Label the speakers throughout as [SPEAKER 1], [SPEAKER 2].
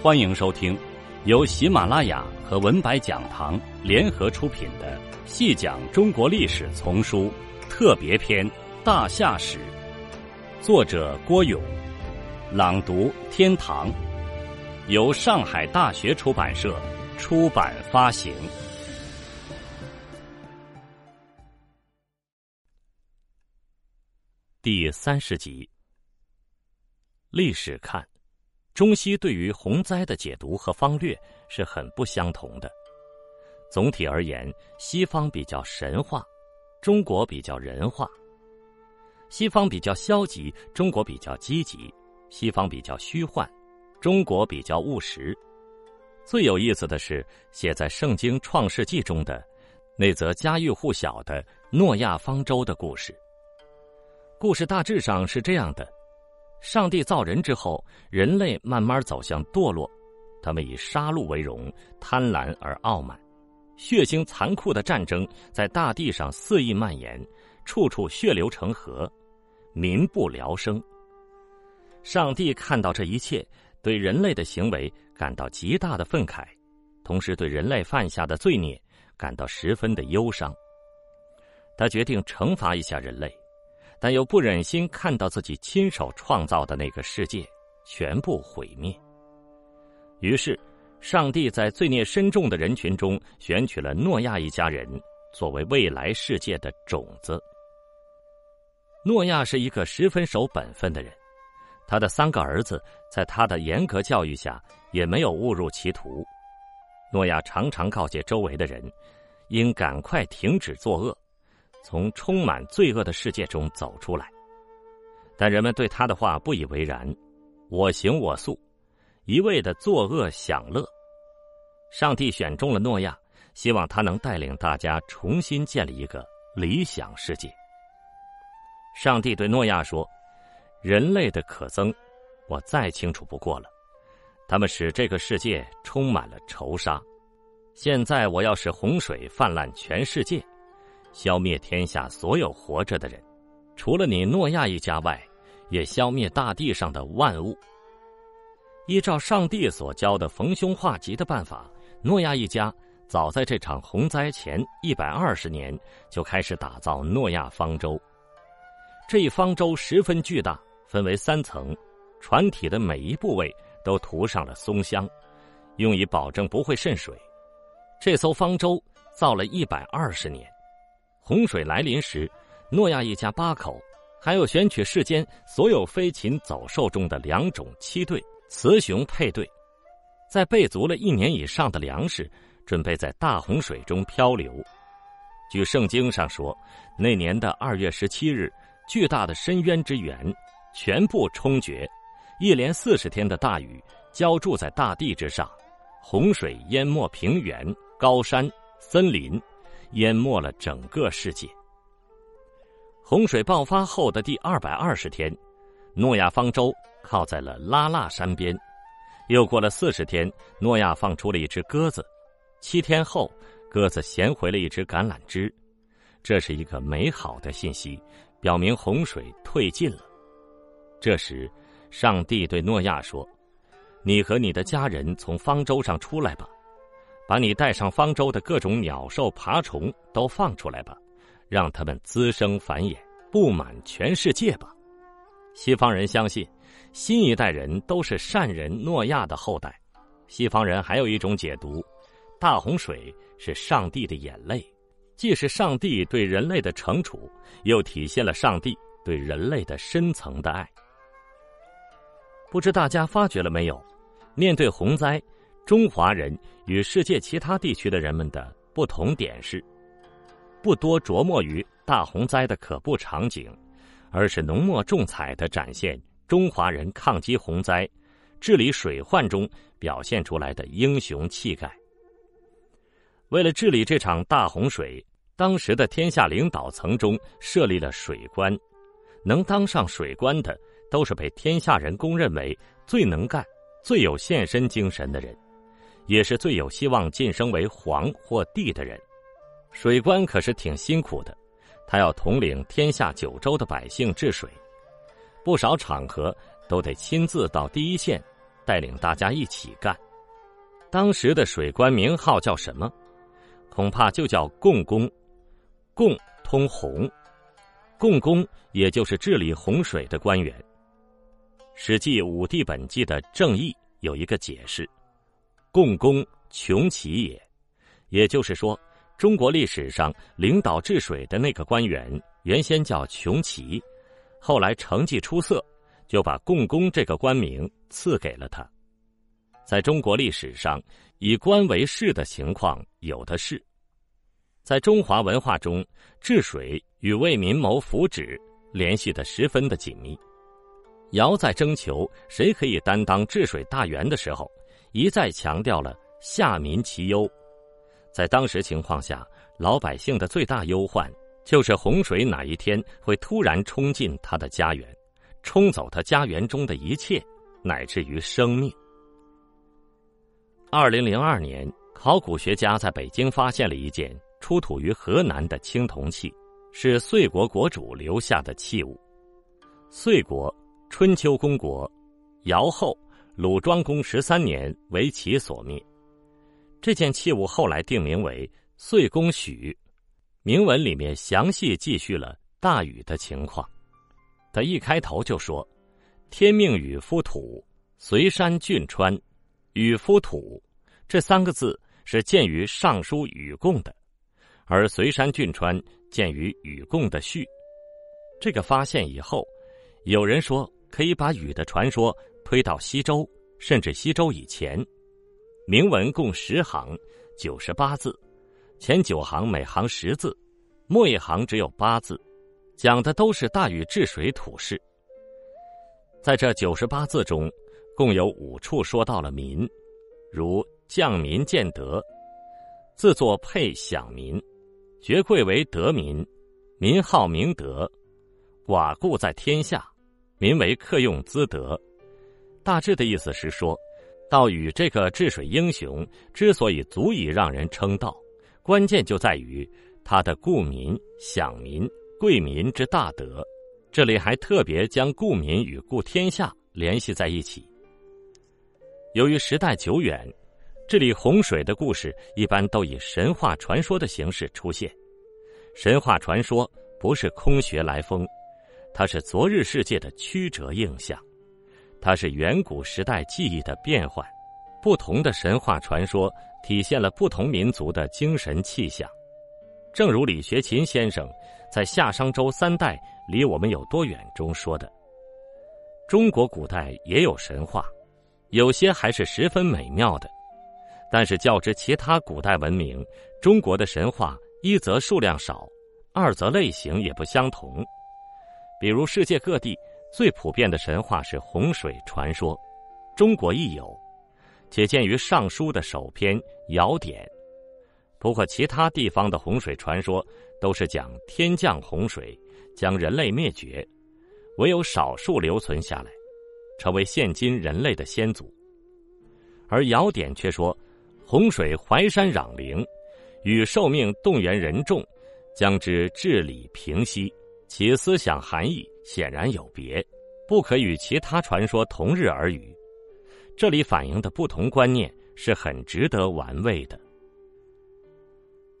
[SPEAKER 1] 欢迎收听由喜马拉雅和文白讲堂联合出品的《细讲中国历史丛书特别篇·大夏史》，作者郭勇，朗读天堂，由上海大学出版社出版发行。第三十集，历史看。中西对于洪灾的解读和方略是很不相同的。总体而言，西方比较神话，中国比较人化；西方比较消极，中国比较积极；西方比较虚幻，中国比较务实。最有意思的是，写在《圣经·创世纪》中的那则家喻户晓的诺亚方舟的故事。故事大致上是这样的。上帝造人之后，人类慢慢走向堕落，他们以杀戮为荣，贪婪而傲慢，血腥残酷的战争在大地上肆意蔓延，处处血流成河，民不聊生。上帝看到这一切，对人类的行为感到极大的愤慨，同时对人类犯下的罪孽感到十分的忧伤。他决定惩罚一下人类。但又不忍心看到自己亲手创造的那个世界全部毁灭，于是，上帝在罪孽深重的人群中选取了诺亚一家人作为未来世界的种子。诺亚是一个十分守本分的人，他的三个儿子在他的严格教育下也没有误入歧途。诺亚常常告诫周围的人，应赶快停止作恶。从充满罪恶的世界中走出来，但人们对他的话不以为然，我行我素，一味的作恶享乐。上帝选中了诺亚，希望他能带领大家重新建立一个理想世界。上帝对诺亚说：“人类的可憎，我再清楚不过了，他们使这个世界充满了仇杀。现在我要使洪水泛滥全世界。”消灭天下所有活着的人，除了你诺亚一家外，也消灭大地上的万物。依照上帝所教的逢凶化吉的办法，诺亚一家早在这场洪灾前一百二十年就开始打造诺亚方舟。这一方舟十分巨大，分为三层，船体的每一部位都涂上了松香，用以保证不会渗水。这艘方舟造了一百二十年。洪水来临时，诺亚一家八口，还有选取世间所有飞禽走兽中的两种七对雌雄配对，在备足了一年以上的粮食，准备在大洪水中漂流。据圣经上说，那年的二月十七日，巨大的深渊之源全部冲决，一连四十天的大雨浇筑在大地之上，洪水淹没平原、高山、森林。淹没了整个世界。洪水爆发后的第二百二十天，诺亚方舟靠在了拉腊山边。又过了四十天，诺亚放出了一只鸽子。七天后，鸽子衔回了一只橄榄枝。这是一个美好的信息，表明洪水退尽了。这时，上帝对诺亚说：“你和你的家人从方舟上出来吧。”把你带上方舟的各种鸟兽爬虫都放出来吧，让它们滋生繁衍，布满全世界吧。西方人相信，新一代人都是善人诺亚的后代。西方人还有一种解读：大洪水是上帝的眼泪，既是上帝对人类的惩处，又体现了上帝对人类的深层的爱。不知大家发觉了没有？面对洪灾。中华人与世界其他地区的人们的不同点是，不多琢磨于大洪灾的可怖场景，而是浓墨重彩的展现中华人抗击洪灾、治理水患中表现出来的英雄气概。为了治理这场大洪水，当时的天下领导层中设立了水官，能当上水官的，都是被天下人公认为最能干、最有献身精神的人。也是最有希望晋升为皇或帝的人，水官可是挺辛苦的，他要统领天下九州的百姓治水，不少场合都得亲自到第一线，带领大家一起干。当时的水官名号叫什么？恐怕就叫共工。共通洪，共工也就是治理洪水的官员。《史记·武帝本纪》的正义有一个解释：“共工穷奇也。”也就是说，中国历史上领导治水的那个官员原先叫穷奇，后来成绩出色，就把共工这个官名赐给了他。在中国历史上，以官为事的情况有的是。在中华文化中，治水与为民谋福祉联系的十分的紧密。尧在征求谁可以担当治水大员的时候，一再强调了下民其忧。在当时情况下，老百姓的最大忧患就是洪水哪一天会突然冲进他的家园，冲走他家园中的一切，乃至于生命。二零零二年，考古学家在北京发现了一件。出土于河南的青铜器，是遂国国主留下的器物。遂国春秋公国尧后鲁庄公十三年为其所灭。这件器物后来定名为岁公许。铭文里面详细记叙了大禹的情况。他一开头就说：“天命禹夫土，随山峻川。”禹夫土这三个字是见于《尚书禹贡》的。而随山峻川见于禹贡的序，这个发现以后，有人说可以把禹的传说推到西周，甚至西周以前。铭文共十行，九十八字，前九行每行十字，末一行只有八字，讲的都是大禹治水土事。在这九十八字中，共有五处说到了民，如降民建德，自作配享民。爵贵为德民，民好明德，寡固在天下，民为客用资德。大致的意思是说，道禹这个治水英雄之所以足以让人称道，关键就在于他的顾民、享民、贵民之大德。这里还特别将顾民与顾天下联系在一起。由于时代久远。这里洪水的故事一般都以神话传说的形式出现。神话传说不是空穴来风，它是昨日世界的曲折印象，它是远古时代记忆的变换。不同的神话传说体现了不同民族的精神气象。正如李学勤先生在《夏商周三代离我们有多远》中说的：“中国古代也有神话，有些还是十分美妙的。”但是较之其他古代文明，中国的神话一则数量少，二则类型也不相同。比如世界各地最普遍的神话是洪水传说，中国亦有，且见于《尚书》的首篇《尧典》。不过其他地方的洪水传说都是讲天降洪水，将人类灭绝，唯有少数留存下来，成为现今人类的先祖。而《尧典》却说。洪水淮山壤陵，与受命动员人众，将之治理平息，其思想含义显然有别，不可与其他传说同日而语。这里反映的不同观念是很值得玩味的。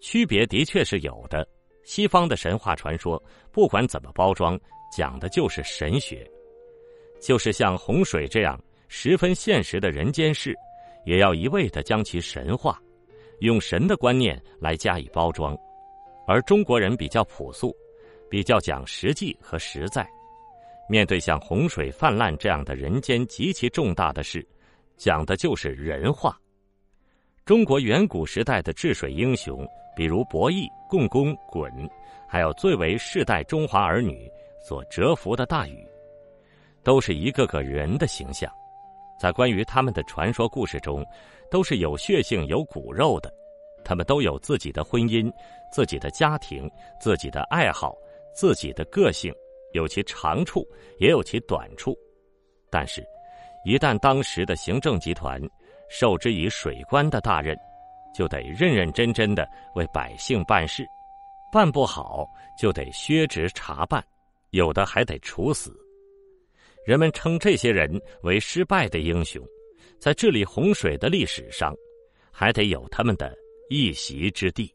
[SPEAKER 1] 区别的确是有的。西方的神话传说，不管怎么包装，讲的就是神学，就是像洪水这样十分现实的人间事。也要一味的将其神化，用神的观念来加以包装，而中国人比较朴素，比较讲实际和实在。面对像洪水泛滥这样的人间极其重大的事，讲的就是人话。中国远古时代的治水英雄，比如伯益、共工、鲧，还有最为世代中华儿女所折服的大禹，都是一个个人的形象。在关于他们的传说故事中，都是有血性、有骨肉的。他们都有自己的婚姻、自己的家庭、自己的爱好、自己的个性，有其长处，也有其短处。但是，一旦当时的行政集团受之以水官的大任，就得认认真真的为百姓办事，办不好就得削职查办，有的还得处死。人们称这些人为失败的英雄，在治理洪水的历史上，还得有他们的一席之地。